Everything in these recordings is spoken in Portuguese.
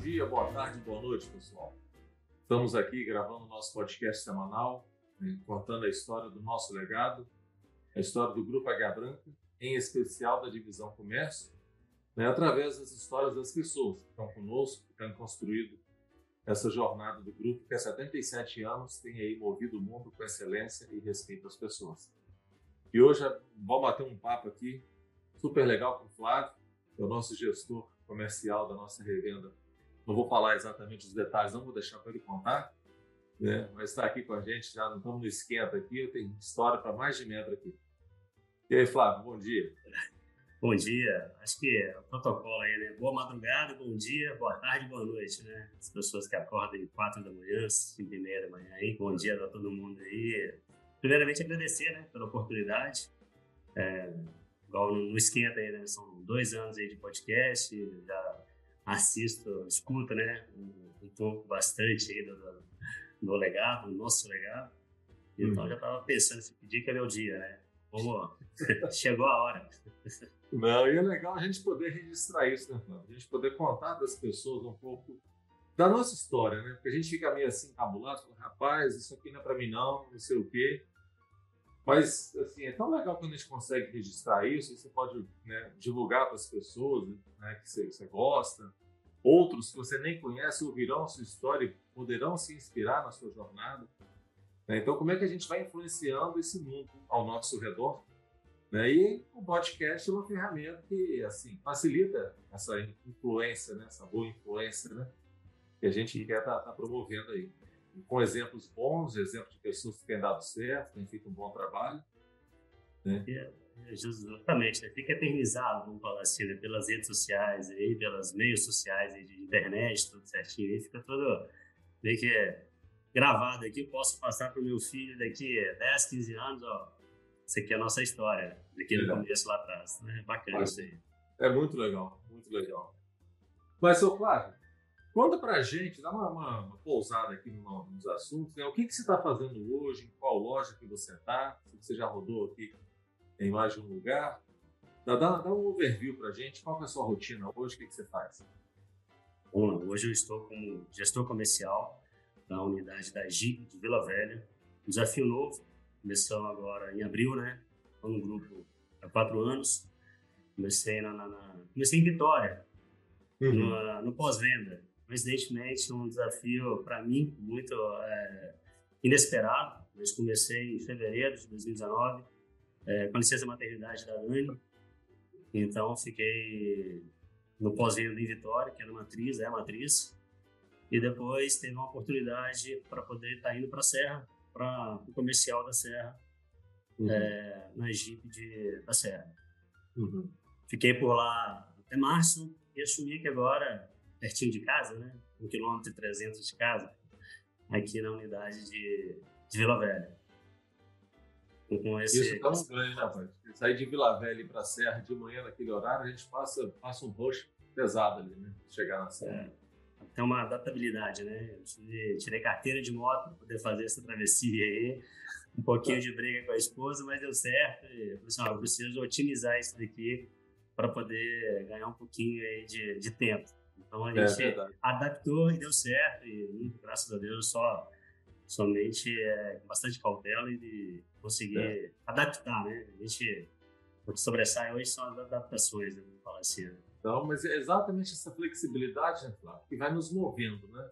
dia, boa tarde, boa noite, pessoal. Estamos aqui gravando nosso podcast semanal, né, contando a história do nosso legado, a história do Grupo H Branca, em especial da divisão comércio, né, através das histórias das pessoas que estão conosco, que estão construído essa jornada do grupo que há 77 anos tem aí movido o mundo com excelência e respeito às pessoas. E hoje vamos bater um papo aqui super legal com o Flávio, que é o nosso gestor comercial da nossa revenda. Não vou falar exatamente os detalhes, não vou deixar para ele contar, né? mas está aqui com a gente, já não estamos no esquenta aqui, eu tenho história para mais de metro aqui. E aí, Flávio, bom dia. Bom dia, acho que é o protocolo aí, né? Boa madrugada, bom dia, boa tarde, boa noite, né? As pessoas que acordam em quatro da manhã, cinco e meia da manhã aí, bom dia a todo mundo aí. Primeiramente, agradecer, né, pela oportunidade. É, igual no Esquenta aí, né? São dois anos aí de podcast, já assisto, escuto, né? Um, um pouco bastante aí do, do, do legado, do nosso legado. Então, hum. já estava pensando, esse dia que é meu dia, né? Vamos, chegou a hora. Não, e é legal a gente poder registrar isso, né, Flávio? A gente poder contar para as pessoas um pouco da nossa história, né? Porque a gente fica meio assim, cabulado, rapaz, isso aqui não é para mim não, não sei o quê. Mas, assim, é tão legal quando a gente consegue registrar isso, e você pode né, divulgar para as pessoas né, que você, você, gosta. Outros que você nem conhece ouvirão a sua história e poderão se inspirar na sua jornada. Né? Então, como é que a gente vai influenciando esse mundo ao nosso redor? Né? E o podcast é uma ferramenta que assim facilita essa influência, né? essa boa influência né? que a gente quer estar tá, tá promovendo aí com exemplos bons, exemplos de pessoas que têm dado certo, têm feito um bom trabalho. Né? É, justamente, né? fica eternizado, vamos falar assim, né? pelas redes sociais, aí, pelas meios sociais aí, de internet, tudo certinho, aí fica tudo meio que é gravado aqui, eu posso passar para o meu filho daqui 10, 15 anos, ó, isso aqui é a nossa história, daquele legal. começo lá atrás, né? bacana Mas, isso aí. É muito legal, muito legal. Mas, seu Flávio, Conta pra gente, dá uma, uma, uma pousada aqui no, nos assuntos, né? O que, que você está fazendo hoje, em qual loja que você está, se você já rodou aqui em mais de um lugar. Dá, dá, dá um overview pra gente, qual é a sua rotina hoje, o que, que você faz? Bom, hoje eu estou como gestor comercial da unidade da Jeep de Vila Velha. Desafio novo, começamos agora em abril, né? Estou no grupo há quatro anos. Comecei, na, na, na comecei em Vitória, uhum. no, no pós-venda coincidentemente, um desafio para mim muito é, inesperado. Eu comecei em fevereiro de 2019, é, com a licença maternidade da Anne. Então, fiquei no pós-venda em Vitória, que era matriz, é matriz. E depois teve uma oportunidade para poder estar tá indo para a Serra, para o comercial da Serra, uhum. é, na Jeep de, da Serra. Uhum. Fiquei por lá até março e assumi que agora pertinho de casa, né? Um quilômetro e trezentos de casa, aqui na unidade de, de Vila Velha. Com esse, Isso tá um ganho, né, rapaz? Sair de Vila Velha para a Serra de manhã naquele horário, a gente passa, passa um rush pesado ali, né? Chegar na Serra. É, tem uma adaptabilidade, né? Eu tirei carteira de moto para poder fazer essa travessia aí. Um pouquinho de briga com a esposa, mas deu certo. E eu falei assim, ó, eu preciso otimizar isso daqui para poder ganhar um pouquinho aí de, de tempo. Então a é gente é adaptou e deu certo e graças a Deus só somente é, com bastante cautela e conseguir é. adaptar, né? A gente o que sobressai hoje são as adaptações, né? vamos falar assim. Né? Então, mas é exatamente essa flexibilidade, né, Flávio, que vai nos movendo, né?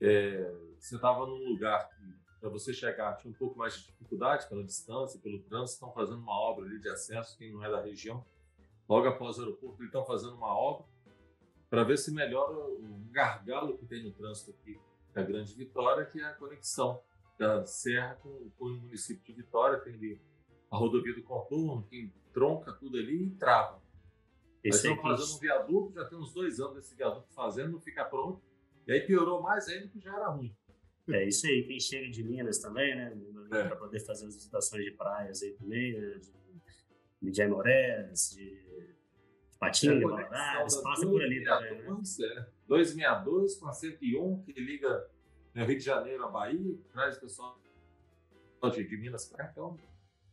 É, você estava num lugar que para você chegar tinha um pouco mais de dificuldade pela distância, pelo trânsito, estão fazendo uma obra ali de acesso, quem não é da região, logo após o aeroporto, eles estão fazendo uma obra para ver se melhora o gargalo que tem no trânsito aqui da Grande Vitória, que é a conexão da Serra com, com o município de Vitória. Tem ali a rodovia do contorno, que tronca tudo ali e trava. Eles estão fazendo um viaduto, já tem uns dois anos esse viaduto fazendo, não fica pronto. E aí piorou mais ainda que já era ruim. É isso aí, quem chega de Minas também, né? É. Para poder fazer as visitações de praias aí também, né? de, de Aimorés, de Patinga, é, Valadares, passa por ali também. Né? 262 com a 101 que liga né, Rio de Janeiro a Bahia, traz o pessoal de Minas para cá. Então,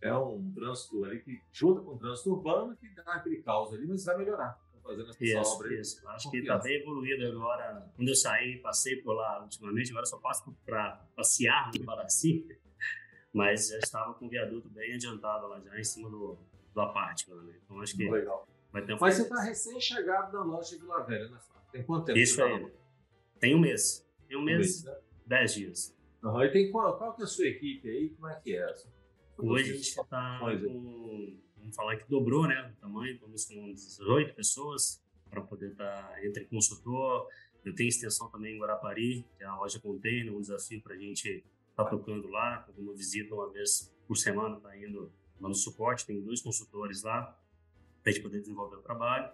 é um trânsito ali que junta com o trânsito urbano que dá aquele caos ali, mas vai melhorar. fazendo essa isso, obra. Isso, acho que está bem evoluído agora. Quando eu saí, passei por lá ultimamente, agora só passo para passear no Baraci, mas já estava com o viaduto bem adiantado lá, já em cima do, do apártico. Né? Então acho que Legal. vai ter um Mas você está recém-chegado da loja de Vila Velha, né, Flávio? Tem quanto tempo? Isso tá aí. lá? Tem um mês. Tem um Um mês, mês, né? dez dias. Uhum. E tem qual, qual que é a sua equipe aí? Como é que é? Hoje a gente está com, vamos falar que dobrou né, o tamanho, estamos com 18 pessoas para poder estar entre consultor. Eu tenho extensão também em Guarapari, que é a loja container, um desafio para a gente estar tocando lá, com uma visita uma vez por semana, está indo lá no suporte, tem dois consultores lá, para a gente poder desenvolver o trabalho.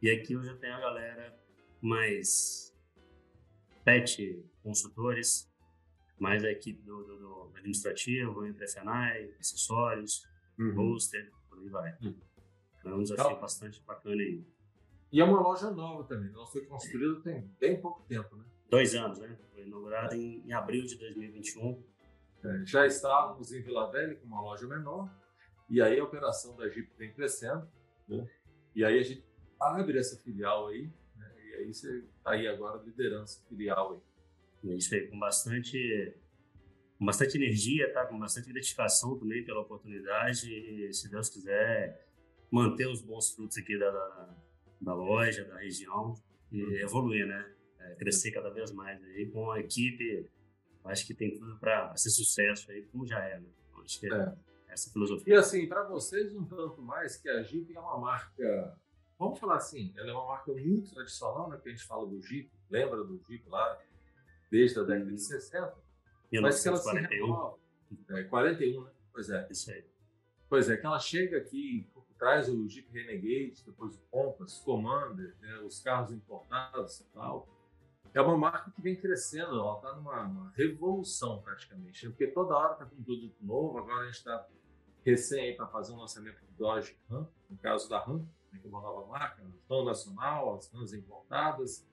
E aqui eu já tenho a galera mais sete consultores, mais a equipe do, do, do administrativo, entre FNAI, acessórios, Uhum. poster, por aí vai. Uhum. É um desafio Então- bastante bacana aí. E é uma loja nova também. Ela foi construída tem bem pouco tempo, né? Dois anos, né? Foi inaugurado em, em abril de 2021. É, já estávamos em Vila Velha com uma loja menor. E aí a operação da Jeep vem crescendo. né? E aí a gente abre essa filial aí. E aí você está aí agora liderando essa filial aí. É Isso aí, com bastante, com bastante energia, tá? Com bastante identificação também pela oportunidade e, se Deus quiser, manter os bons frutos aqui da, da, da loja, da região e evoluir, né? É, crescer cada vez mais aí com a equipe. Acho que tem tudo para ser sucesso aí, como já é, né? Acho que é, É. essa E filosofia. assim, para vocês, um tanto mais que a Jeep é uma marca, vamos falar assim, ela é uma marca muito tradicional, né? Que a gente fala do Jeep, lembra do Jeep lá, desde a década de 60, mas que ela se 1941, renova. É, 41, né? Pois é. isso aí. Pois é, que ela chega aqui, traz o Jeep Renegade, depois o Compass, Commander, né, os carros importados e tal. É uma marca que vem crescendo, ela está numa uma revolução praticamente, né? porque toda hora está com um produto novo, agora a gente está recém para fazer um lançamento do Dodge Ram, no caso da Ram, né, uma nova marca, Ram Nacional, as Rams importadas,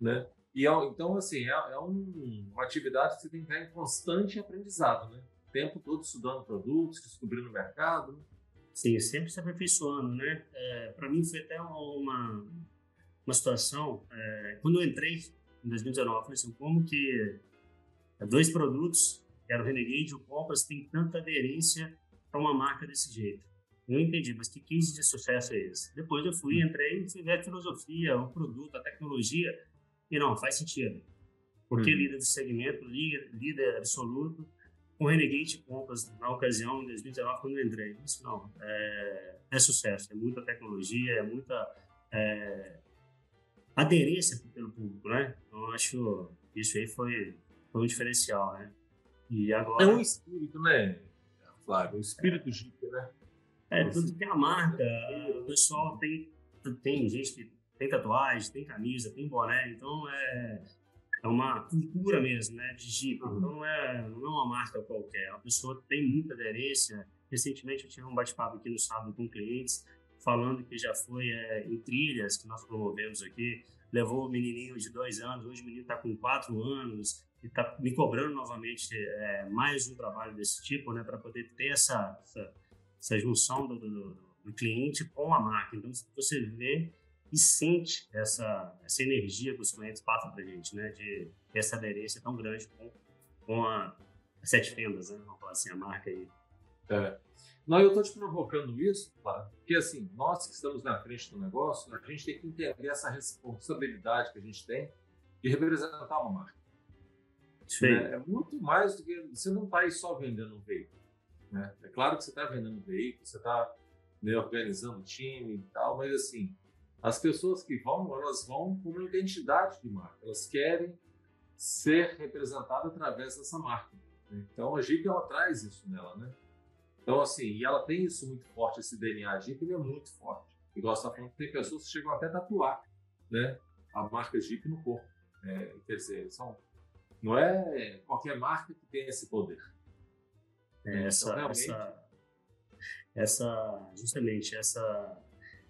né? E é- então, assim, é, é um- uma atividade que você tem que estar em constante aprendizado, né? O tempo todo estudando produtos, descobrindo o mercado? Sim, sempre se aperfeiçoando, né? É, para mim foi até uma, uma situação, é, quando eu entrei em 2019, eu falei assim, como que dois produtos, que era o Renegade e o Compass, tem tanta aderência para uma marca desse jeito? Eu entendi, mas que case de sucesso é esse? Depois eu fui, entrei e fui ver a filosofia, o produto, a tecnologia, e não, faz sentido. Porque Uhum. líder do segmento, líder, líder absoluto, com Renegade Compass, na ocasião, em 2019, quando eu entrei. Isso não, é, é sucesso, é muita tecnologia, é muita é, aderência pelo público, né? Então, eu acho que isso aí foi, foi um diferencial, né? E agora... É um espírito, né, Flávio? Um espírito Jeep, né? É, tudo tem a marca, o pessoal tem, tem gente que tem tatuagem, tem camisa, tem boné, então é, é uma cultura mesmo, né, de Jeep. Então não é, não é uma marca qualquer, a pessoa tem muita aderência. Recentemente eu tive um bate-papo aqui no sábado com clientes, falando que já foi é, em trilhas que nós promovemos aqui, levou o menininho de dois anos, hoje o menino está com quatro anos, e está me cobrando novamente é, mais um trabalho desse tipo, né, para poder ter essa, essa essa junção do, do, do, cliente com a marca. Então, você vê e sente essa, essa energia que os clientes passam para a gente, né? De ter essa aderência tão grande com, com a, as sete fendas, né? Vamos falar assim, a marca aí. É. Não, eu estou te provocando isso, claro, porque assim, nós que estamos na frente do negócio, a gente tem que entender essa responsabilidade que a gente tem de representar uma marca. Aí. Né? É muito mais do que você não está aí só vendendo um veículo. Né? É claro que você está vendendo veículo, você está né, organizando time e tal, mas assim, as pessoas que vão, elas vão com uma identidade de marca, elas querem ser representadas através dessa marca. né? Então a Jeep ela traz isso nela, né? Então assim, e ela tem isso muito forte, esse DNA a Jeep ele é muito forte. Igual você está falando, tem pessoas que chegam até a tatuar, né? A marca Jeep no corpo. É, quer dizer, são, não é qualquer marca que tem esse poder. É, essa, Então, essa, essa, justamente essa,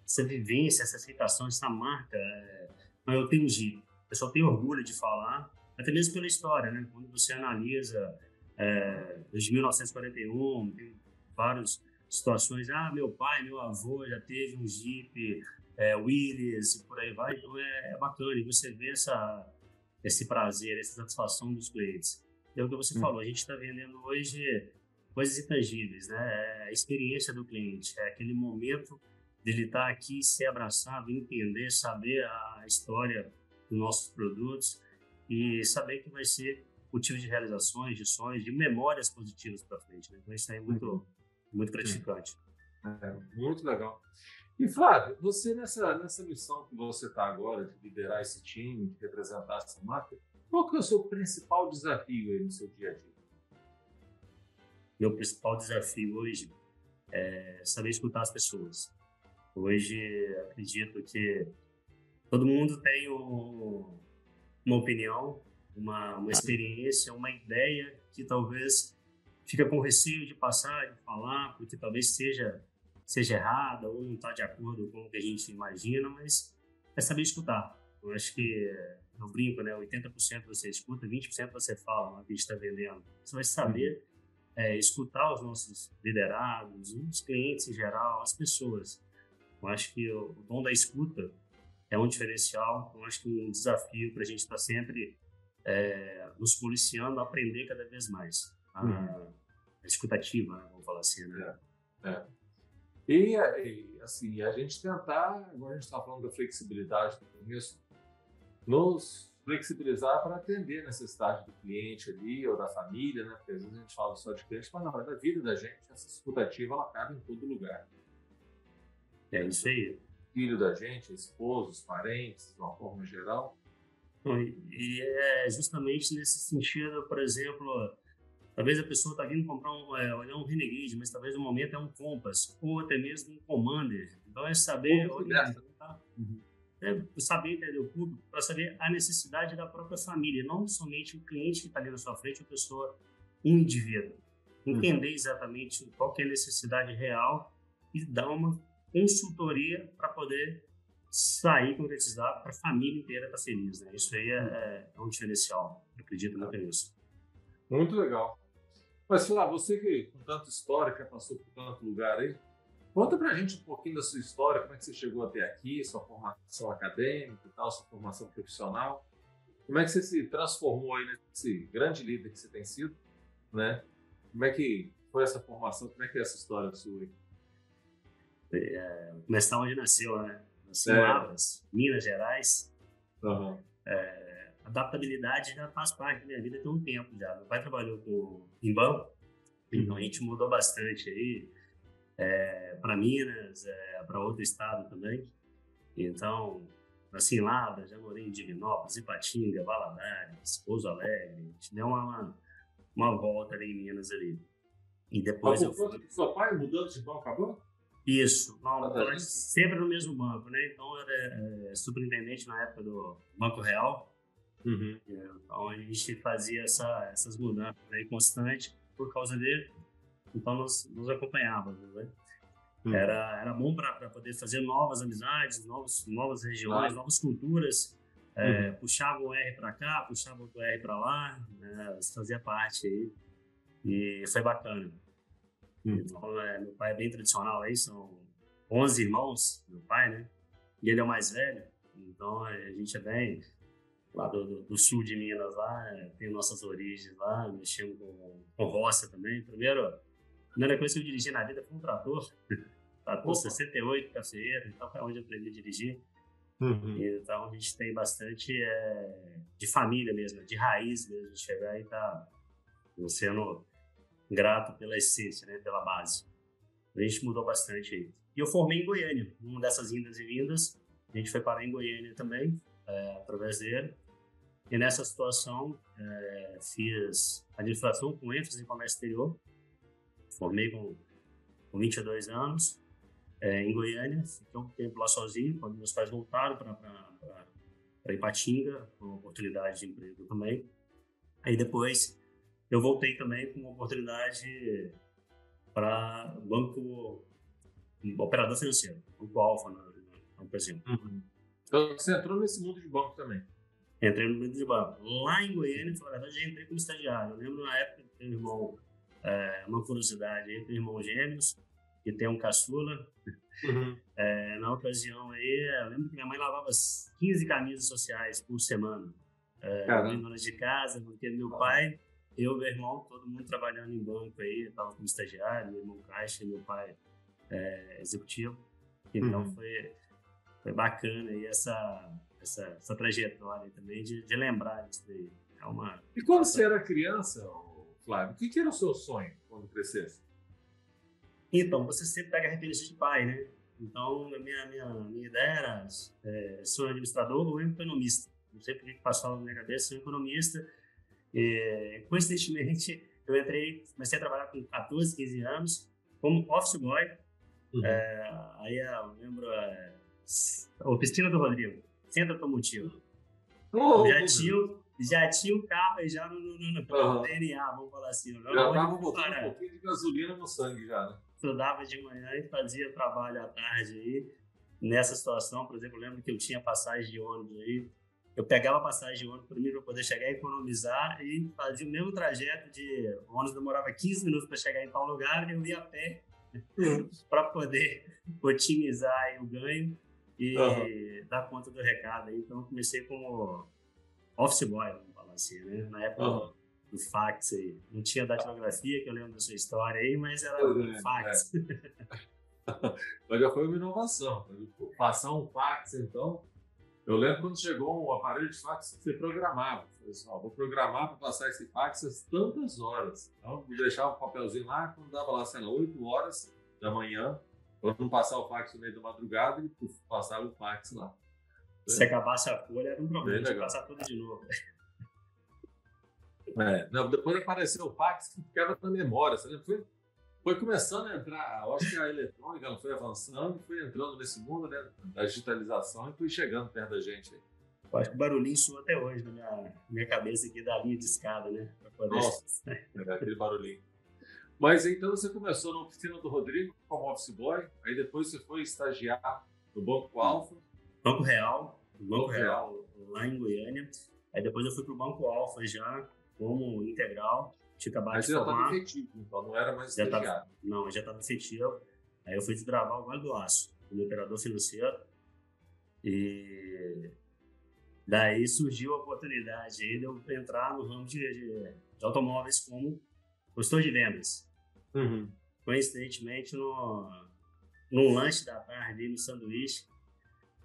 essa vivência, essa aceitação, essa marca, é, eu tenho Jeep. O pessoal tem orgulho de falar, até mesmo pela história, né? Quando você analisa é, desde 1941, tem vários situações, ah, meu pai, meu avô já teve um Jeep é, Willys e por aí vai, então é, é bacana e você vê essa, esse prazer, essa satisfação dos clientes. É o que você hum. falou, a gente está vendendo hoje coisas intangíveis, né? É a experiência do cliente, é aquele momento dele estar tá aqui, ser abraçado, entender, saber a história dos nossos produtos e saber que vai ser motivo de realizações, de sonhos, de memórias positivas para frente. Né? Então isso é muito, uhum. muito gratificante. É, muito legal. E Flávio, você nessa, nessa missão que você está agora, de liderar esse time, de representar essa marca, qual que é o seu principal desafio aí no seu dia a dia? Meu principal desafio hoje é saber escutar as pessoas. Hoje, acredito que todo mundo tem um, uma opinião, uma, uma experiência, uma ideia que talvez fica com receio de passar, de falar, porque talvez seja seja errada ou não está de acordo com o que a gente imagina, mas é saber escutar. Eu acho que eu brinco, né? 80% você escuta, 20% você fala que está vendendo. Você vai saber é, escutar os nossos liderados, os clientes em geral, as pessoas. Eu acho que o, dom da escuta é um diferencial. Eu acho que um desafio para a gente estar tá sempre é, nos policiando, aprender cada vez mais. A, uhum. a escutativa, né? vamos falar assim, né? É. é. E, e, assim, a gente tentar, agora a gente está falando da flexibilidade do começo, nos flexibilizar para atender a necessidade do cliente ali ou da família, né? Porque às vezes a gente fala só de cliente, mas na verdade a vida da gente, essa escutativa, ela cabe em todo lugar. É isso aí. Filho da gente, esposos, parentes, de uma forma geral. E é justamente nesse sentido, por exemplo, talvez a pessoa está vindo comprar um, é, olhar um Renegade, mas talvez no momento é um Compass, ou até mesmo um Commander. Então é saber onde tá. Uhum. É saber entender o público, para saber a necessidade da própria família, não somente o cliente que está ali na sua frente, a pessoa, um indivíduo. Entender uhum. exatamente qual é a necessidade real e dar uma consultoria para poder sair concretizar para a família inteira estar tá feliz. Né? Isso aí é, é, é um diferencial, eu acredito muito nisso. Muito legal. Mas, sei lá, você que com tanta história, que passou por tanto lugar aí, conta pra gente um pouquinho da sua história, como é que você chegou até aqui, sua formação acadêmica e tal, sua formação profissional. Como é que você se transformou aí nesse grande líder que você tem sido, né? Como é que foi essa formação, como é que é essa história sua aí? É, começar onde nasceu, né? Nasceu é. em Lavras, Minas Gerais. Uhum. É, adaptabilidade já faz parte da minha vida tem um tempo já. Meu pai trabalhou com, em banco, então a gente mudou bastante aí é, para Minas, é, para outro estado também. Então, assim, lá, já morei em Divinópolis, Ipatinga, Valadares, Pouso Alegre. A gente deu uma, uma volta ali em Minas ali. E depois Mas, eu fui... seu pai mudando de banco acabou? Isso, não, ah, sempre no mesmo banco, né? Então, eu era é, superintendente na época do Banco Real, Uhum. Então a gente fazia essa, essas mudanças aí constantes por causa dele. Então nos, nos acompanhávamos, né? Uhum. Era, era bom para poder fazer novas amizades, novos, novas regiões, ah. novas culturas. É, uhum. Puxava um R para cá, puxava outro R para lá, né? fazia parte aí. E foi bacana. Uhum. Então, é, meu pai é bem tradicional aí, são 11 irmãos, meu pai, né? E ele é o mais velho. Então a gente é bem lá do, do, sul de Minas, lá, é, tem nossas origens lá, mexemos com, com roça também. Primeiro, primeira coisa que eu dirigi na vida foi um trator, trator Opa. 68, cafeiro, então foi onde eu aprendi a dirigir. Uhum. Então a gente tem bastante é, de família mesmo, de raiz mesmo, de chegar e tá sendo grato pela essência, né, pela base. A gente mudou bastante aí. E eu formei em Goiânia, numa dessas indas e vindas, a gente foi parar em Goiânia também, é, através dele. E nessa situação, é, fiz administração com ênfase em comércio exterior. Formei com, com 22 anos é, em Goiânia. Fiquei um tempo lá sozinho, quando meus pais voltaram para Ipatinga, com oportunidade de emprego também. Aí depois eu voltei também com uma oportunidade para banco operador financeiro, Banco Alfa na, na ocasião. Uhum. Então você entrou nesse mundo de banco também? Entrei no mundo de banco. Lá em Goiânia, na verdade, já entrei como estagiário. Eu lembro na época que um irmão, é, uma curiosidade, entre irmãos gêmeos, que tem um caçula. Uhum. É, na ocasião aí, eu lembro que minha mãe lavava 15 camisas sociais por semana. É, dona de casa, porque meu pai, eu, meu irmão, todo mundo trabalhando em banco aí, eu tava como estagiário, meu irmão caixa, meu pai é, executivo. Então uhum. foi, foi bacana aí essa, essa, essa trajetória também de, de lembrar disso daí. É uma, e quando você era criança, Flávio, o que, que era o seu sonho quando crescesse? Então, você sempre pega referência de pai, né? Então, a minha, minha, minha ideia era é, ser administrador ou economista. Não sei por que passava na minha cabeça, ser um economista. E, coincidentemente, eu entrei, comecei a trabalhar com 14, 15 anos, como office boy. Uhum. É, aí eu lembro é, a oficina do Rodrigo, centro automotivo. Oh, já, tinha, já tinha o carro e já no, no, no, uhum. DNA, vamos falar assim. Já estava botando um pouquinho de gasolina no sangue já, né? Estudava de manhã e fazia trabalho à tarde aí. Nessa situação, por exemplo, eu lembro que eu tinha passagem de ônibus aí. Eu pegava passagem de ônibus primeiro para poder chegar e economizar e fazia o mesmo trajeto de o ônibus demorava 15 minutos para chegar em tal lugar e eu ia a pé uhum. para poder otimizar o ganho e uhum. dar conta do recado. Então, eu comecei como office boy, vamos falar assim, né? Na época uhum. do fax aí. Não tinha datilografia, que eu lembro da sua história aí, mas era é, fax. É. mas já foi uma inovação. Passar um fax, então. Eu lembro quando chegou um aparelho de fax que você programava. Falei assim, ó, vou programar para passar esse fax às tantas horas. Então, me deixava o um papelzinho lá, quando dava lá, sei lá, 8 horas da manhã, para não passar o fax no meio da madrugada, e puf, passava o fax lá. Se acabasse a folha, era um problema, tinha que passar tudo de novo. É, não, depois apareceu o fax que ficava na memória. Foi, foi começando a entrar, acho que a eletrônica ela foi avançando, foi entrando nesse mundo né, da digitalização e foi chegando perto da gente. Eu acho que o barulhinho soa até hoje na minha, minha cabeça aqui da linha de escada, né? Poder... Nossa, é, aquele barulhinho. Mas então você começou na oficina do Rodrigo como office boy, aí depois você foi estagiar no Banco Alfa. Banco Real, Banco Real, lá em Goiânia. Aí depois eu fui pro Banco Alfa já, como integral. Tinha acabado Mas de já estava efetivo, então não era mais já. Tava, não, já estava efetivo. Aí eu fui desbravar o Vale do Aço, como operador financeiro. E daí surgiu a oportunidade aí de eu entrar no ramo de, de, de automóveis como consultor de vendas. Uhum. Coincidentemente, no, no lanche da tarde, no sanduíche,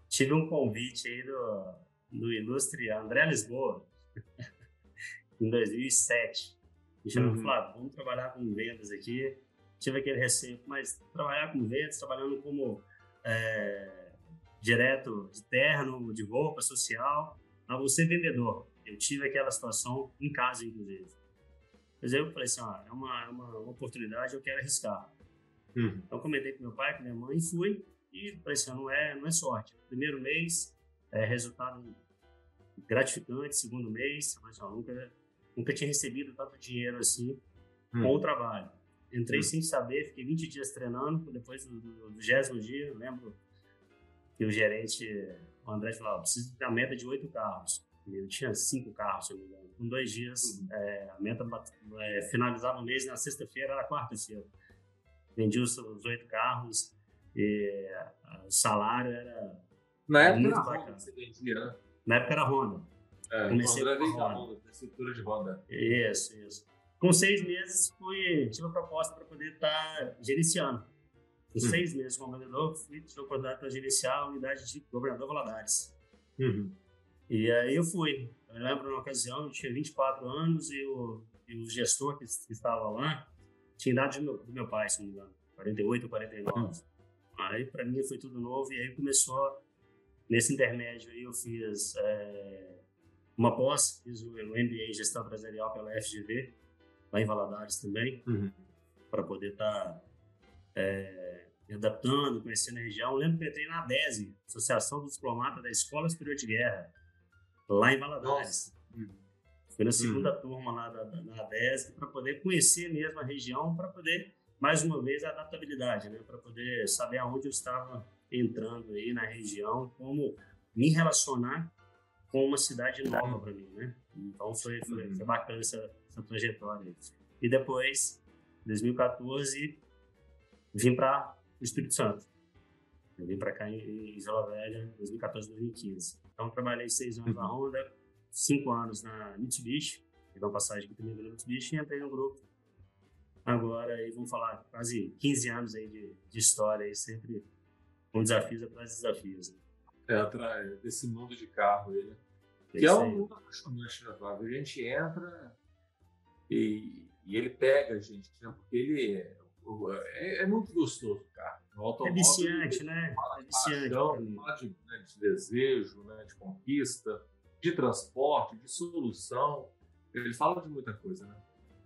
tive um convite aí do, do ilustre André Lisboa, em 2007. Me chamou uhum. falou, vamos trabalhar com vendas aqui. Tive aquele receio, mas trabalhar com vendas, trabalhando como é, direto de terno, de roupa social, a você vendedor. Eu tive aquela situação em casa, inclusive. Mas eu falei assim, ó, é uma, é uma, uma oportunidade, eu quero arriscar. Uhum. Então comentei com meu pai, com minha mãe, e fui. E assim, não é, não é sorte. Primeiro mês, é, resultado gratificante. Segundo mês, assim, ó, nunca, nunca tinha recebido tanto dinheiro assim uhum. com o trabalho. Entrei uhum. sem saber, fiquei 20 dias treinando. Depois do, do, do dia, lembro que o gerente, o André, falou, preciso ter a meta de oito carros. Eu tinha cinco carros, se não me engano com dois dias. Uhum. É, a meta é, finalizava o mês na sexta-feira, era quarta-feira. Vendi os oito carros e o salário era. Na época muito era bacana. Honda, você vendia, né? Na época era Honda. É, Comecei com a Honda, Honda estrutura de Honda. Isso, isso. Com seis meses, fui, tive a proposta para poder estar tá gerenciando. Com uhum. seis meses como vendedor, fui tive a oportunidade para gerenciar a unidade de governador Valadares. Uhum. E aí eu fui. Eu lembro uma ocasião, eu tinha 24 anos e o, e o gestor que, que, estava lá tinha idade do meu, do meu pai, se não me engano, 48 49. Uhum. Aí para mim foi tudo novo e aí começou, nesse intermédio aí eu fiz é, uma pós, fiz o, MBA em Gestão Empresarial pela FGV, lá em Valadares também, uhum. para poder estar tá, é, me adaptando, conhecendo a região. Eu lembro que eu entrei na DESE, Associação dos Diplomatas da Escola Superior de Guerra, lá em Valadares. Fui na segunda uhum. turma lá da, da, para poder conhecer mesmo a região, para poder, mais uma vez, a adaptabilidade, né? para poder saber aonde eu estava entrando aí na região, como me relacionar com uma cidade nova para mim. Né? Então foi, foi, uhum. foi bacana essa, essa trajetória. E depois, 2014, vim para o Espírito Santo. Eu vim para cá em, em Vila Velha, 2014, 2015. Então, trabalhei seis anos na uhum. Honda, cinco anos na Mitsubishi, peguei uma passagem aqui também na Mitsubishi e entrei no grupo. Agora, aí, vamos falar, quase 15 anos aí de, de história, aí, sempre com desafios atrás de desafios. Né? É, atrás desse mundo de carro aí, né? Que é um mundo apaixonante, né, Flávio? A gente entra e, e, ele pega a gente, né? Porque ele é, é, é muito gostoso o carro. é viciante, né? é viciante. Paixão, fala de, né, de desejo, né, de conquista, de transporte, de solução. Ele fala de muita coisa, né?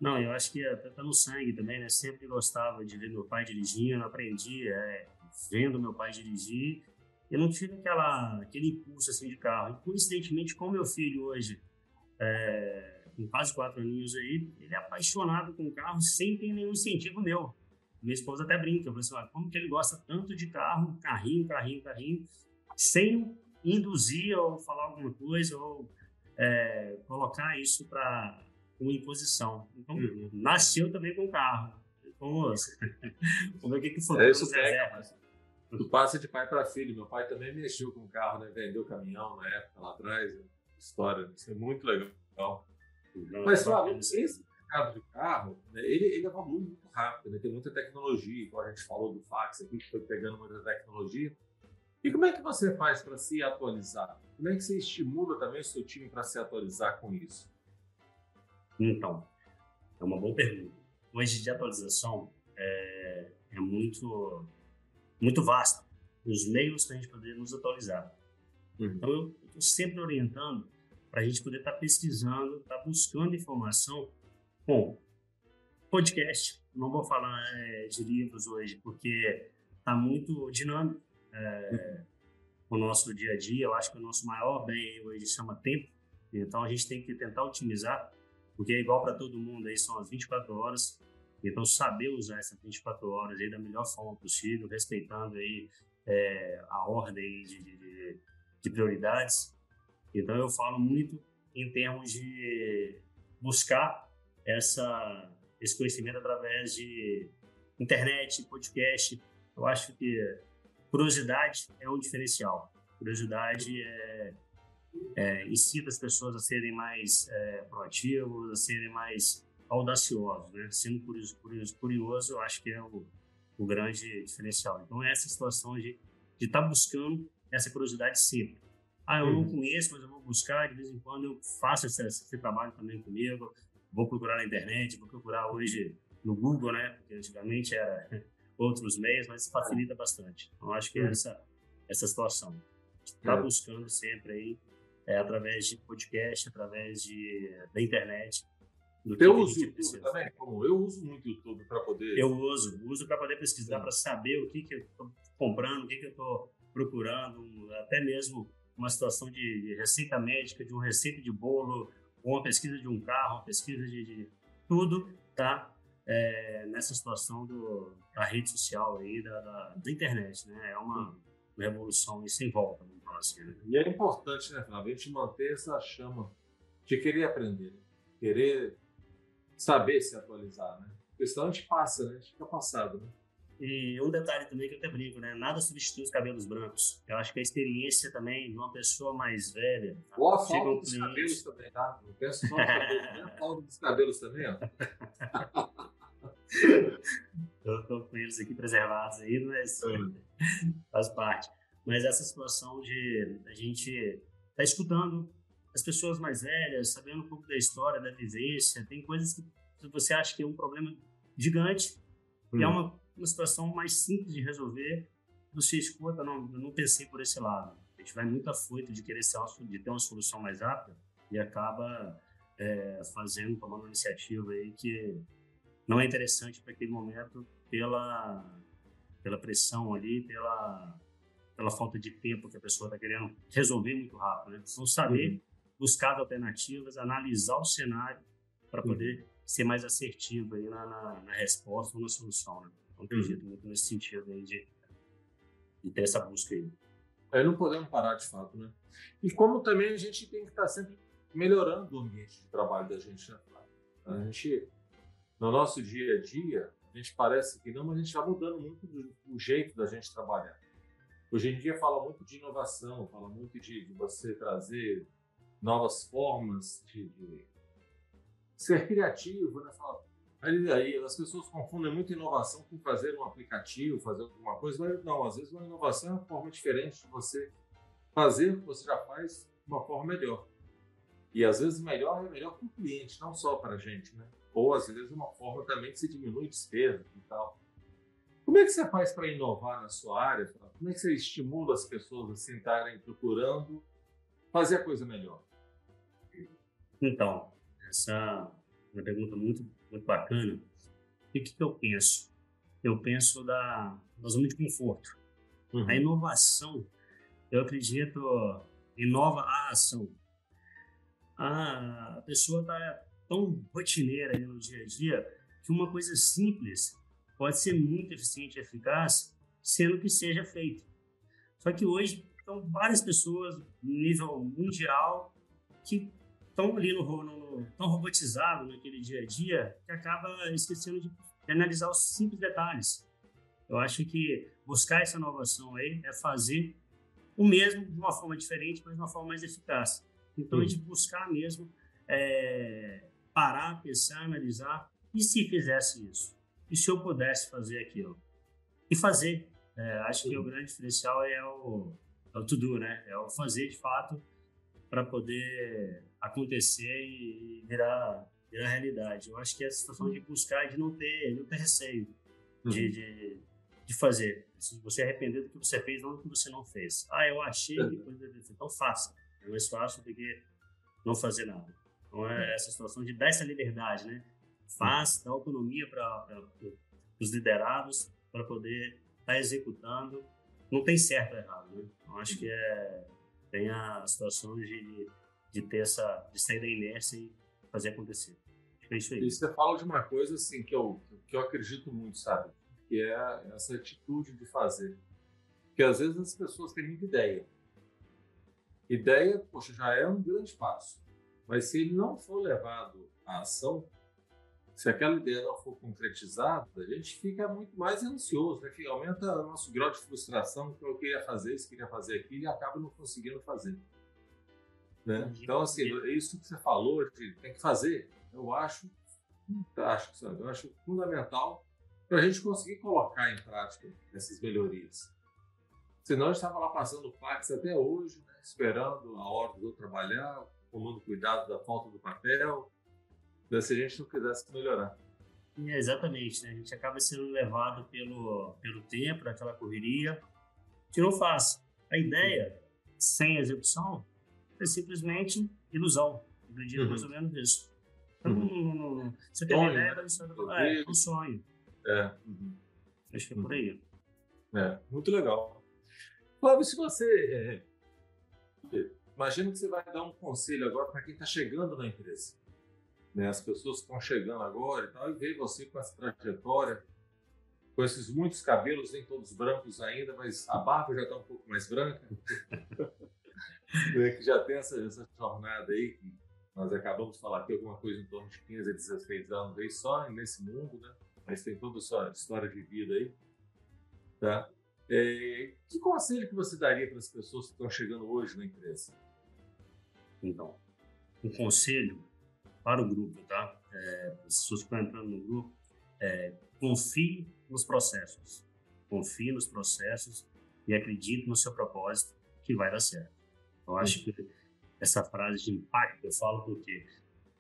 Não, eu acho que até tá no sangue também, né? Sempre gostava de ver meu pai dirigindo, aprendi é, vendo meu pai dirigir. Eu não tive aquela, aquele impulso assim de carro. E coincidentemente, com meu filho hoje, é, com quase quatro aninhos aí, ele é apaixonado com carro sem ter nenhum incentivo meu. Minha esposa até brinca, eu assim, como que ele gosta tanto de carro, carrinho, carrinho, carrinho, sem induzir ou falar alguma coisa ou é, colocar isso para uma imposição. Então, uhum. nasceu também com carro. Vamos, vamos ver o que, que foi. É isso pega, Tu passa de pai para filho. Meu pai também mexeu com carro, né? vendeu caminhão na época lá atrás. História, isso é muito legal. Não, Mas, Flávio, esse mercado de carro, né, ele, ele evolui muito rápido, né? tem muita tecnologia, igual a gente falou do fax aqui, que foi pegando muita tecnologia. E como é que você faz para se atualizar? Como é que você estimula também o seu time para se atualizar com isso? Então, é uma boa pergunta. Hoje de atualização é, é muito, muito vasto os meios para a gente poder nos atualizar. Uhum. Então, eu estou sempre orientando para a gente poder estar tá pesquisando, estar tá buscando informação com podcast. Não vou falar é, de livros hoje, porque está muito dinâmico é, uhum. o nosso dia a dia. Eu acho que o nosso maior bem hoje chama tempo. Então, a gente tem que tentar otimizar porque é igual para todo mundo, aí são as 24 horas. Então, saber usar essas 24 horas aí da melhor forma possível, respeitando aí é, a ordem de, de, de, prioridades. Então, eu falo muito em termos de buscar essa, esse conhecimento através de internet, podcast. Eu acho que curiosidade é um diferencial. Curiosidade é, é, incita as pessoas a serem mais é, proativos, a serem mais audaciosos, né? Sendo curioso, curioso, curioso, eu acho que é o, o grande diferencial. Então, é essa situação de estar tá buscando essa curiosidade sempre. Ah, eu não uhum. conheço, mas eu vou buscar, de vez em quando eu faço esse, esse trabalho também comigo, vou procurar na internet, vou procurar hoje no Google, né? Porque antigamente era outros meios, mas facilita bastante. Então, acho que é uhum. essa, essa situação. Está uhum. buscando sempre aí é, através de podcast, através de, da internet. Eu uso o YouTube também? Como eu uso muito o YouTube para poder. Eu uso, uso para poder pesquisar, para saber o que, que eu estou comprando, o que, que eu estou procurando, até mesmo uma situação de receita médica, de uma receita de bolo, ou uma pesquisa de um carro, uma pesquisa de, de tudo, tá? É, nessa situação do, da rede social aí, da, da, da internet, né? É uma revolução e sem volta. E é importante, né, Flávio, a gente manter essa chama de querer aprender, né? querer saber se atualizar, né? Porque senão a gente passa, né? A gente fica passado, né? E um detalhe também que eu até brinco, né? Nada substitui os cabelos brancos. Eu acho que a experiência também de uma pessoa mais velha. Ou a falta um dos cliente... cabelos também, tá? Não penso só nos cabelos, né? A falta dos cabelos também, ó. eu tô com eles aqui preservados aí, mas é. faz parte. Mas essa situação de a gente tá escutando as pessoas mais velhas, sabendo um pouco da história, da vivência, tem coisas que você acha que é um problema gigante hum. e é uma, uma situação mais simples de resolver. Você escuta, não, eu não pensei por esse lado. A gente vai muito afoito de querer ser, de ter uma solução mais rápida e acaba é, fazendo, tomando uma iniciativa aí que não é interessante para aquele momento pela, pela pressão ali, pela pela falta de tempo que a pessoa está querendo resolver muito rápido. Né? Então, saber uhum. buscar alternativas, analisar o cenário para uhum. poder uhum. ser mais assertivo aí na, na, na, resposta ou na solução. Né? Então, acredito uhum. muito nesse sentido aí de, de ter essa busca aí. Aí não podemos parar de fato, né? E como também a gente tem que estar tá sempre melhorando o ambiente de trabalho da gente, né? A gente, no nosso dia a dia, A gente parece que não, mas a gente vai mudando muito do jeito da gente trabalhar. Hoje em dia fala muito de inovação, fala muito de, de você trazer novas formas de, de ser criativo, né? Fala, aí, aí, as pessoas confundem muito inovação com fazer um aplicativo, fazer alguma coisa, mas não, às vezes uma inovação é uma forma diferente de você fazer o que você já faz de uma forma melhor. E às vezes melhor é melhor para o cliente, não só para a gente, né? Ou às vezes uma forma também que se diminui despesa e tal. Como é que você faz para inovar na sua área? Como é que você estimula as pessoas a assim, estarem procurando fazer a coisa melhor? Então, essa é uma pergunta muito, muito bacana. E o que, que eu penso? Eu penso da, da zona de conforto. Uhum. A inovação, eu acredito, inova a ação. A pessoa está tão rotineira no dia a dia que uma coisa simples pode ser muito eficiente e eficaz, sendo que seja feito. Só que hoje estão várias pessoas no nível mundial que estão ali no, no, tão robotizado naquele dia a dia que acaba esquecendo de analisar os simples detalhes. Eu acho que buscar essa inovação aí é fazer o mesmo de uma forma diferente, mas de uma forma mais eficaz. Então, é de buscar mesmo é, parar, pensar, analisar. E se fizesse isso? E se eu pudesse fazer aquilo? E fazer. É, acho que o grande diferencial é o, é o to-do, né? É o fazer de fato para poder acontecer e virar, virar realidade. Eu acho que é a situação de buscar, de não ter, não ter receio de, uhum. de, de, fazer. Se você arrepender do que você fez, não do que você não fez. Ah, eu achei que coisa então faça. É mais fácil do que não fazer nada. Então é essa situação de dar essa liberdade, né? Faz, dá autonomia para os liderados para poder estar tá executando. Não tem certo ou errado, né? Então acho que é tem a situação de, de ter essa de sair da inércia e fazer acontecer. É isso aí. E você fala de uma coisa assim que eu que eu acredito muito, sabe? Que é essa atitude de fazer. Porque às vezes as pessoas têm muita ideia. Ideia, poxa, já é um grande passo. Mas se ele não for levado à ação, se aquela ideia não for concretizada, a gente fica muito mais ansioso, né? que aumenta o nosso grau de frustração, que eu queria fazer isso, queria fazer aquilo, e acaba não conseguindo fazer. Né? Então, assim, isso que você falou, de tem que fazer, eu acho fantástico, sabe? Eu acho fundamental para a gente conseguir colocar em prática essas melhorias. Senão a gente estava lá passando fax até hoje, né? esperando a hora do trabalhar, tomando cuidado da falta do papel, né, se a gente não quisesse melhorar. É, exatamente, né? a gente acaba sendo levado pelo, pelo tempo, daquela correria, que não faz. A ideia, sem execução, é simplesmente ilusão. Eu acredito uhum. mais ou menos nisso. Então, uhum. você tem uma ideia, né? é, é um sonho. É. Uhum. Acho que é por aí. É, muito legal. Flávio, se você. Imagina que você vai dar um conselho agora para quem está chegando na empresa né, as pessoas que estão chegando agora e tal, e ver você com essa trajetória, com esses muitos cabelos, nem todos brancos ainda, mas a barba já está um pouco mais branca, né, que já tem essa, essa jornada aí, que nós acabamos de falar aqui alguma coisa em torno de 15 a 16 anos aí só nesse mundo, né? Mas tem toda a sua história de vida aí, tá? É, que conselho que você daria para as pessoas que estão chegando hoje na empresa? Então, um conselho para o grupo, tá? É, as pessoas que estão entrando no grupo, é, confie nos processos. Confie nos processos e acredite no seu propósito que vai dar certo. Eu acho que essa frase de impacto eu falo porque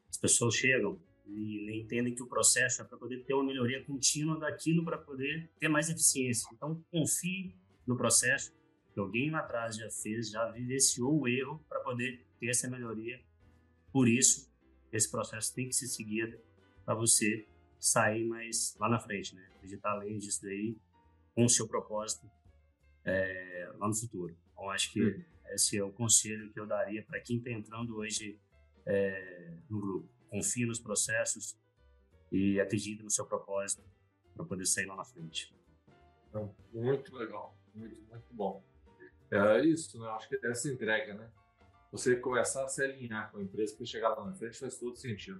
as pessoas chegam e entendem que o processo é para poder ter uma melhoria contínua daquilo para poder ter mais eficiência. Então, confie no processo que alguém lá atrás já fez, já vivenciou o erro para poder ter essa melhoria. Por isso, esse processo tem que ser seguido para você sair mais lá na frente, né? Acreditar além disso daí com o seu propósito é, lá no futuro. Então, acho que uhum. esse é o conselho que eu daria para quem está entrando hoje é, no grupo. Confie nos processos e acredite no seu propósito para poder sair lá na frente. Então, muito legal, muito, muito bom. É isso, né? Acho que é essa entrega, né? Você começar a se alinhar com a empresa para chegar lá na frente faz todo sentido.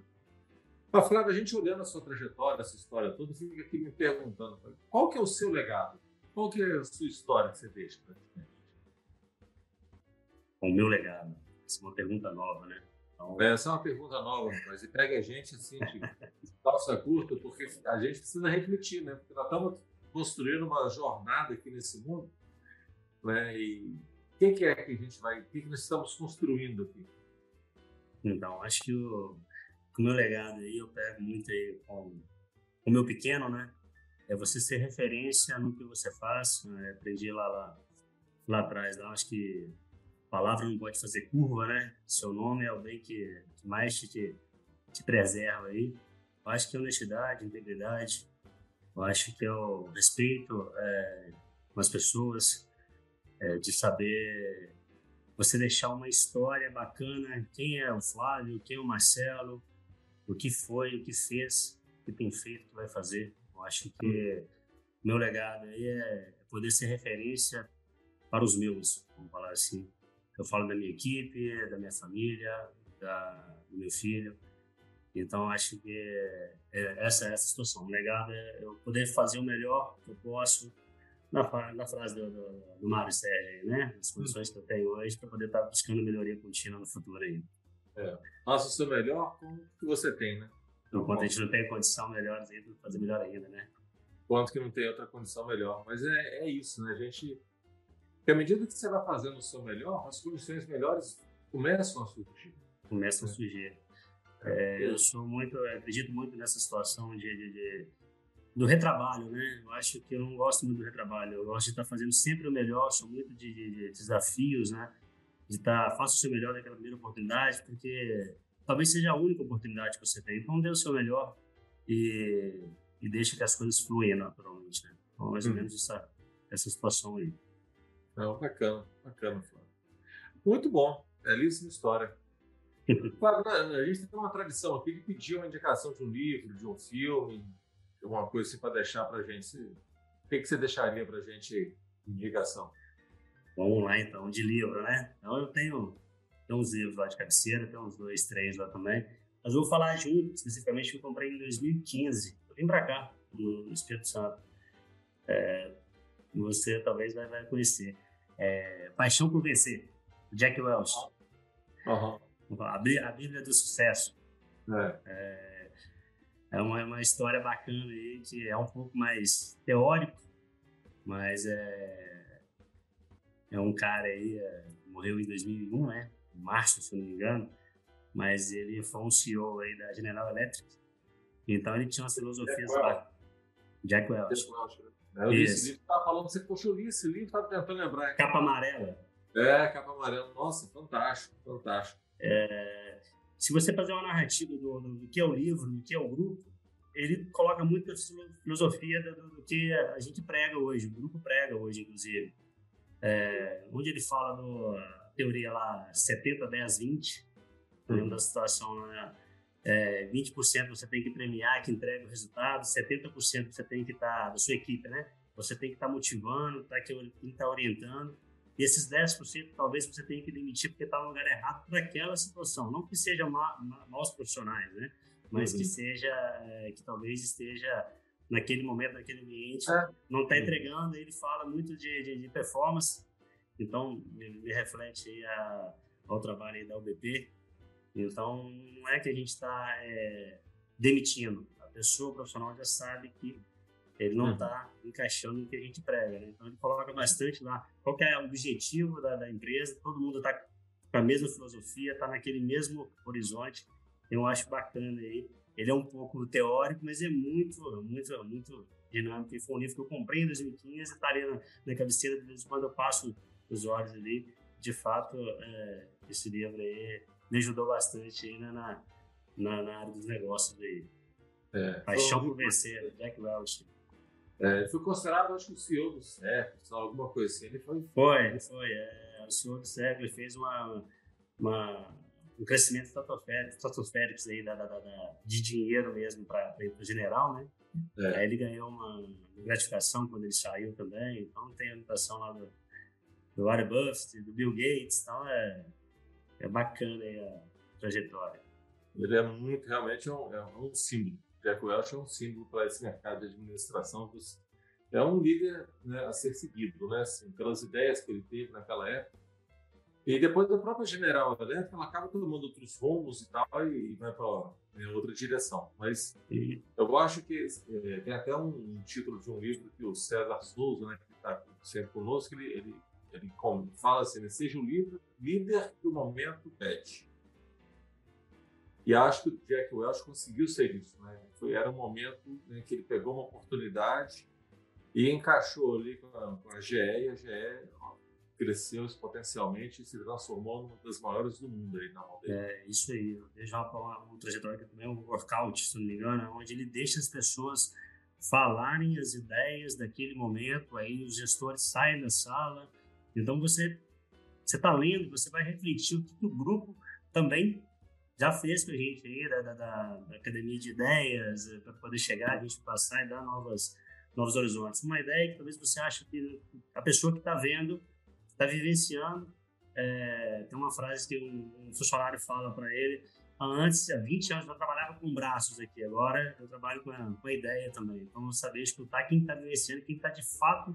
Mas, Flávio, a gente olhando a sua trajetória, essa história toda, fica aqui me perguntando, qual que é o seu legado? Qual que é a sua história que você deixa para gente? O meu legado? Essa é uma pergunta nova, né? Então... Essa é uma pergunta nova, mas e pega a gente assim, de calça curta, porque a gente precisa refletir, né? Porque nós estamos construindo uma jornada aqui nesse mundo, né? E o que, que, é que a gente vai, o que, que nós estamos construindo aqui? Então, acho que o, o meu legado aí, eu pego muito aí com o meu pequeno, né? É você ser referência no que você faz. Né? Aprendi lá, lá, lá atrás, lá, acho que palavra não pode fazer curva, né? Seu nome é alguém que, que mais te, te, preserva aí. Eu acho que honestidade, integridade. Eu acho que é o respeito é, com as pessoas, é, de saber você deixar uma história bacana. Quem é o Flávio, quem é o Marcelo, o que foi, o que fez, o que tem feito, o que vai fazer. Eu acho que meu legado aí é poder ser referência para os meus, vamos falar assim. Eu falo da minha equipe, da minha família, da, do meu filho. Então, acho que é, é, essa é essa situação. O legado é eu poder fazer o melhor que eu posso na, na frase do, do, do Mário Sérgio, né? As condições que eu tenho hoje para poder estar tá buscando melhoria contínua no futuro aí. É. Faça o seu melhor com o que você tem, né? Enquanto a gente não tem condição melhor, a gente fazer melhor ainda, né? Quanto que não tem outra condição melhor. Mas é, é isso, né? A gente porque à medida que você vai fazendo o seu melhor, as condições melhores começam a surgir. Começam a surgir. É, é eu sou muito, eu acredito muito nessa situação de, de, de, do retrabalho, né? Eu acho que eu não gosto muito do retrabalho. Eu gosto de estar fazendo sempre o melhor. Sou muito de, de desafios, né? De estar, faça o seu melhor naquela primeira oportunidade, porque talvez seja a única oportunidade que você tem. Então, dê o seu melhor e, e deixe que as coisas fluem naturalmente, né? Então, mais ou hum. menos essa, essa situação aí. Não, bacana, bacana, Flávio. Muito bom, belíssima história. Flávio, né, a gente tem uma tradição aqui de pedir uma indicação de um livro, de um filme, alguma coisa assim para deixar para a gente. O que, que você deixaria para a gente de indicação? Vamos lá então, de livro, né? Então eu tenho, tenho uns livros lá de cabeceira, tem uns dois, três lá também. Mas eu vou falar de um especificamente que eu comprei em 2015. Eu vim para cá, no Espírito Santo. É, você talvez vai, vai conhecer. É, Paixão por Vencer, Jack Welch. Uhum. A, a Bíblia do Sucesso. É, é, é uma, uma, história bacana aí, que é um pouco mais teórico, mas é, é um cara aí, é, morreu em 2001, né? Em março, se eu não me engano, mas ele foi um CEO aí da General Electric, então ele tinha umas filosofias lá. Jack Welch. Jack Welch né? Eu li esse livro, tava falando, você, poxa, eu li esse livro, tava tentando lembrar. Capa amarela. É, capa amarela. Nossa, fantástico, fantástico. É, se você fazer uma narrativa do, do, do, que é o livro, do que é o grupo, ele coloca muito a filosofia do, do, que a gente prega hoje, o grupo prega hoje, inclusive. É, onde ele fala da teoria lá 70, 10, 20, uhum. da situação, né? é, 20% você tem que premiar que entrega o resultado, 70% você tem que estar, tá, da sua equipe, né? Você tem que estar tá motivando, tá, que, tem que estar tá orientando. E esses 10% talvez você tenha que demitir porque está no lugar errado para aquela situação. Não que sejam ma, ma, maus profissionais, né? Mas uhum. que seja, é, que talvez esteja naquele momento, naquele ambiente, é. não está entregando. Ele fala muito de, de, de performance, então me, reflete a, ao trabalho da UBP, então, não é que a gente está é, demitindo. A pessoa profissional já sabe que ele não está uhum. encaixando no que a gente prega. Né? Então, ele coloca bastante lá qual é o objetivo da, da empresa, todo mundo está com a mesma filosofia, está naquele mesmo horizonte. Eu acho bacana aí. Ele é um pouco teórico, mas é muito, muito, muito dinâmico. E foi um livro que eu comprei em 2015 e está ali na, na cabeceira, de vez em quando eu passo os olhos ali. De fato, é, esse livro aí me ajudou bastante aí na, na, na área dos negócios aí. É, Paixão por vencer, Jack Welch. É, ele foi considerado, acho que o CEO do século, alguma coisa assim. Ele foi. Foi, foi. É, o CEO do século, ele fez uma, uma, um crescimento estratosférico aí da, da, da, de dinheiro mesmo para o general, né? É. Aí ele ganhou uma gratificação quando ele saiu também. Então tem a anotação lá do, do Warren Buffett, do Bill Gates. Então é é bacana aí a trajetória. Ele é muito, realmente, é um, é um símbolo. Jack Welch é um símbolo para esse mercado de administração. É um líder né, a ser seguido, né? Assim, pelas ideias que ele teve naquela época. E depois da própria General Electric, ela acaba tomando outros rumos e tal, e vai para outra direção. Mas eu acho que é, tem até um, um, título de um livro que o César Souza, né, que está sempre conosco, ele, ele, ele fala assim, né, seja o líder, líder que o momento pede. E acho que o Jack Welch conseguiu ser isso. Né? Foi, era um momento em que ele pegou uma oportunidade e encaixou ali com a, com a GE, e a GE ó, cresceu exponencialmente e se transformou numa das maiores do mundo aí na mão. É, isso aí. Eu vejo uma, uma trajetória que também é um workout, se não me engano, onde ele deixa as pessoas falarem as ideias daquele momento, aí os gestores saem da sala. Então você você está lendo, você vai refletir o que o grupo também já fez com a gente aí, da, da, da Academia de Ideias, eh, para poder chegar, a gente passar e dar novas, novos horizontes. Uma ideia que talvez você ache que a pessoa que está vendo, está vivenciando, é, tem uma frase que um, um funcionário fala para ele, antes, há 20 anos, eu trabalhava com braços aqui, agora eu trabalho com a, com a ideia também. Então, vamos saber escutar quem está vivenciando, quem está de fato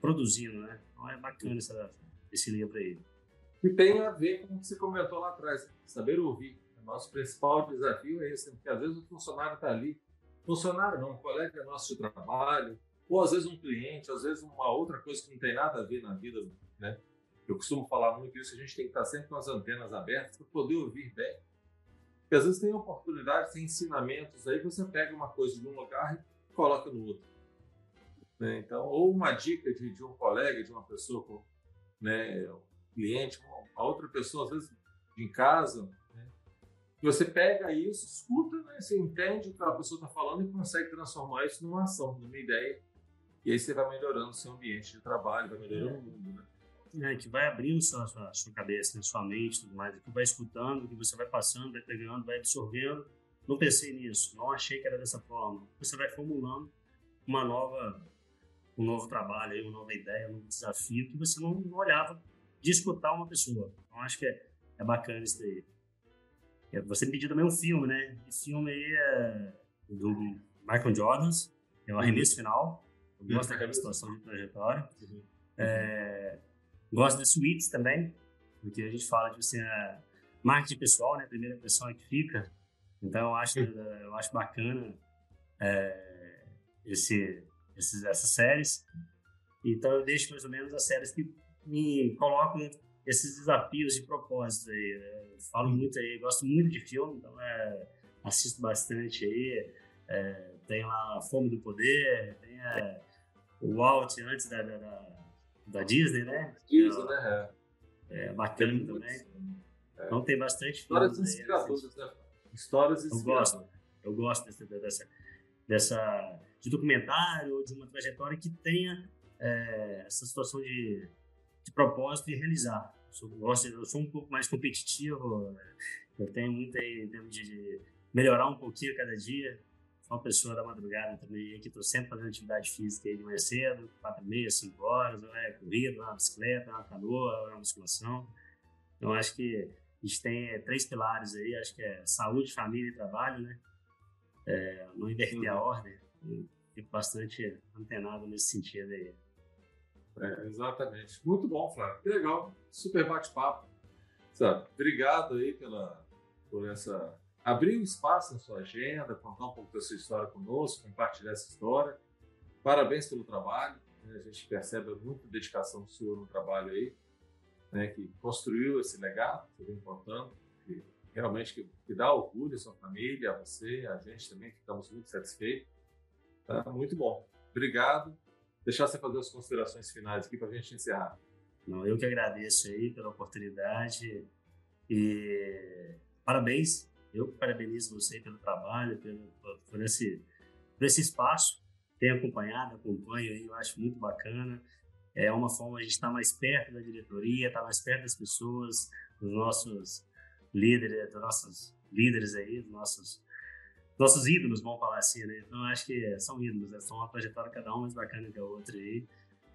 produzindo, né? Então, é bacana essa, esse livro aí. E tem a ver com o que você comentou lá atrás, saber ouvir. Nosso principal desafio é esse, porque às vezes o funcionário está ali, funcionário não, um colega nosso de trabalho, ou às vezes um cliente, às vezes uma outra coisa que não tem nada a ver na vida, né? Eu costumo falar muito isso, a gente tem que estar sempre com as antenas abertas para poder ouvir bem. Porque às vezes tem oportunidades, tem ensinamentos aí, você pega uma coisa de um lugar e coloca no outro. Né? Então, ou uma dica de, de, um colega, de uma pessoa, né, um cliente, uma outra pessoa, às vezes em casa, você pega isso, escuta, né? você entende o que a pessoa está falando e consegue transformar isso numa ação, numa ideia. E aí você vai melhorando o seu ambiente de trabalho, vai melhorando é. o mundo, né? É, que vai abrindo sua, sua, sua cabeça, né? sua mente tudo mais, que vai escutando, que você vai passando, vai pegando, vai absorvendo. Não pensei nisso, não achei que era dessa forma. Você vai formulando uma nova, um novo trabalho, uma nova ideia, um novo desafio que você não, não olhava de escutar uma pessoa. Então acho que é, é bacana isso daí. É, você me pediu também um filme, né? Esse filme aí é do Michael Jordans, é o arremesso final. Eu gosto daquela situação de trajetória. Uhum. É, gosto de suítes também, porque a gente fala de você é, marketing pessoal, né? A primeira impressão é que fica. Então eu acho, eu acho bacana é, esse, esses, essas séries. Então eu deixo mais ou menos as séries que me colocam esses desafios de propósito aí. Né? Falo muito aí, gosto muito de filme, então é, assisto bastante aí. É, tem lá Fome do Poder, tem é, o Walt antes da, da, da, Disney, né? Disney, né? É, é bacana também. É. Então tem bastante Histórias inspiradoras, né? Histórias inspiradoras. Eu gosto, eu gosto dessa, dessa, dessa, de documentário ou de uma trajetória que tenha essa situação de de propósito e realizar. Eu sou, gosto, eu sou um pouco mais competitivo, eu tenho muito aí de melhorar um pouquinho cada dia. Sou uma pessoa da madrugada também, que estou sempre fazendo atividade física aí de manhã cedo, quatro e meia, cinco horas, ou é corrida, uma bicicleta, uma canoa, uma musculação. Então, acho que a gente tem é, três pilares aí, acho que é saúde, família e trabalho, né? É, não inverter a uhum. ordem. Fico bastante antenado nesse sentido aí. É, exatamente. Muito bom, Flávio. Que legal. Super bate-papo. Obrigado aí pela, por essa. abrir um espaço na sua agenda, contar um pouco da sua história conosco, compartilhar essa história. Parabéns pelo trabalho. Né? A gente percebe muita dedicação sua no trabalho aí, né? que construiu esse legado que vem contando, que realmente que, que dá orgulho à sua família, a você, a gente também, estamos muito satisfeitos. Tá? Muito bom. Obrigado deixar você fazer as considerações finais aqui para a gente encerrar. Não, eu que agradeço aí pela oportunidade e parabéns. Eu parabenizo você pelo trabalho, pelo, por, esse, por esse espaço. Tenho acompanhado, acompanho aí, eu acho muito bacana. É uma forma a gente estar mais perto da diretoria, estar mais perto das pessoas, dos nossos líderes, dos nossos líderes aí, dos nossos nossos ídolos, vamos falar assim, né? Então, acho que são ídolos, né? são uma trajetória cada um mais bacana que a outra aí.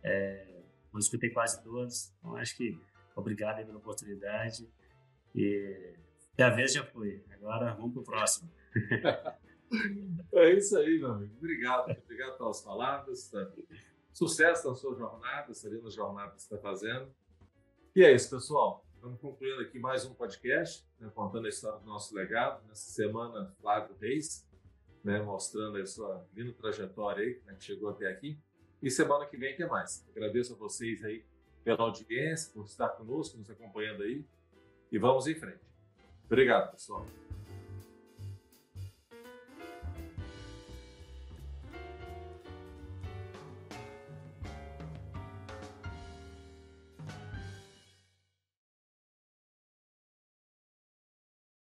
É, eu escutei quase todos, então acho que obrigado pela oportunidade e a vez já foi. Agora vamos pro próximo. é isso aí, meu amigo. Obrigado. Obrigado pelas palavras. Sucesso na sua jornada, seria na jornada que você está fazendo. E é isso, pessoal. Estamos concluindo aqui mais um podcast, né, contando a história do nosso legado. Nessa semana, Flávio Reis, né, mostrando a sua linda trajetória aí, né, que chegou até aqui. E semana que vem tem mais. Agradeço a vocês aí pela audiência, por estar conosco, nos acompanhando aí. E vamos em frente. Obrigado, pessoal.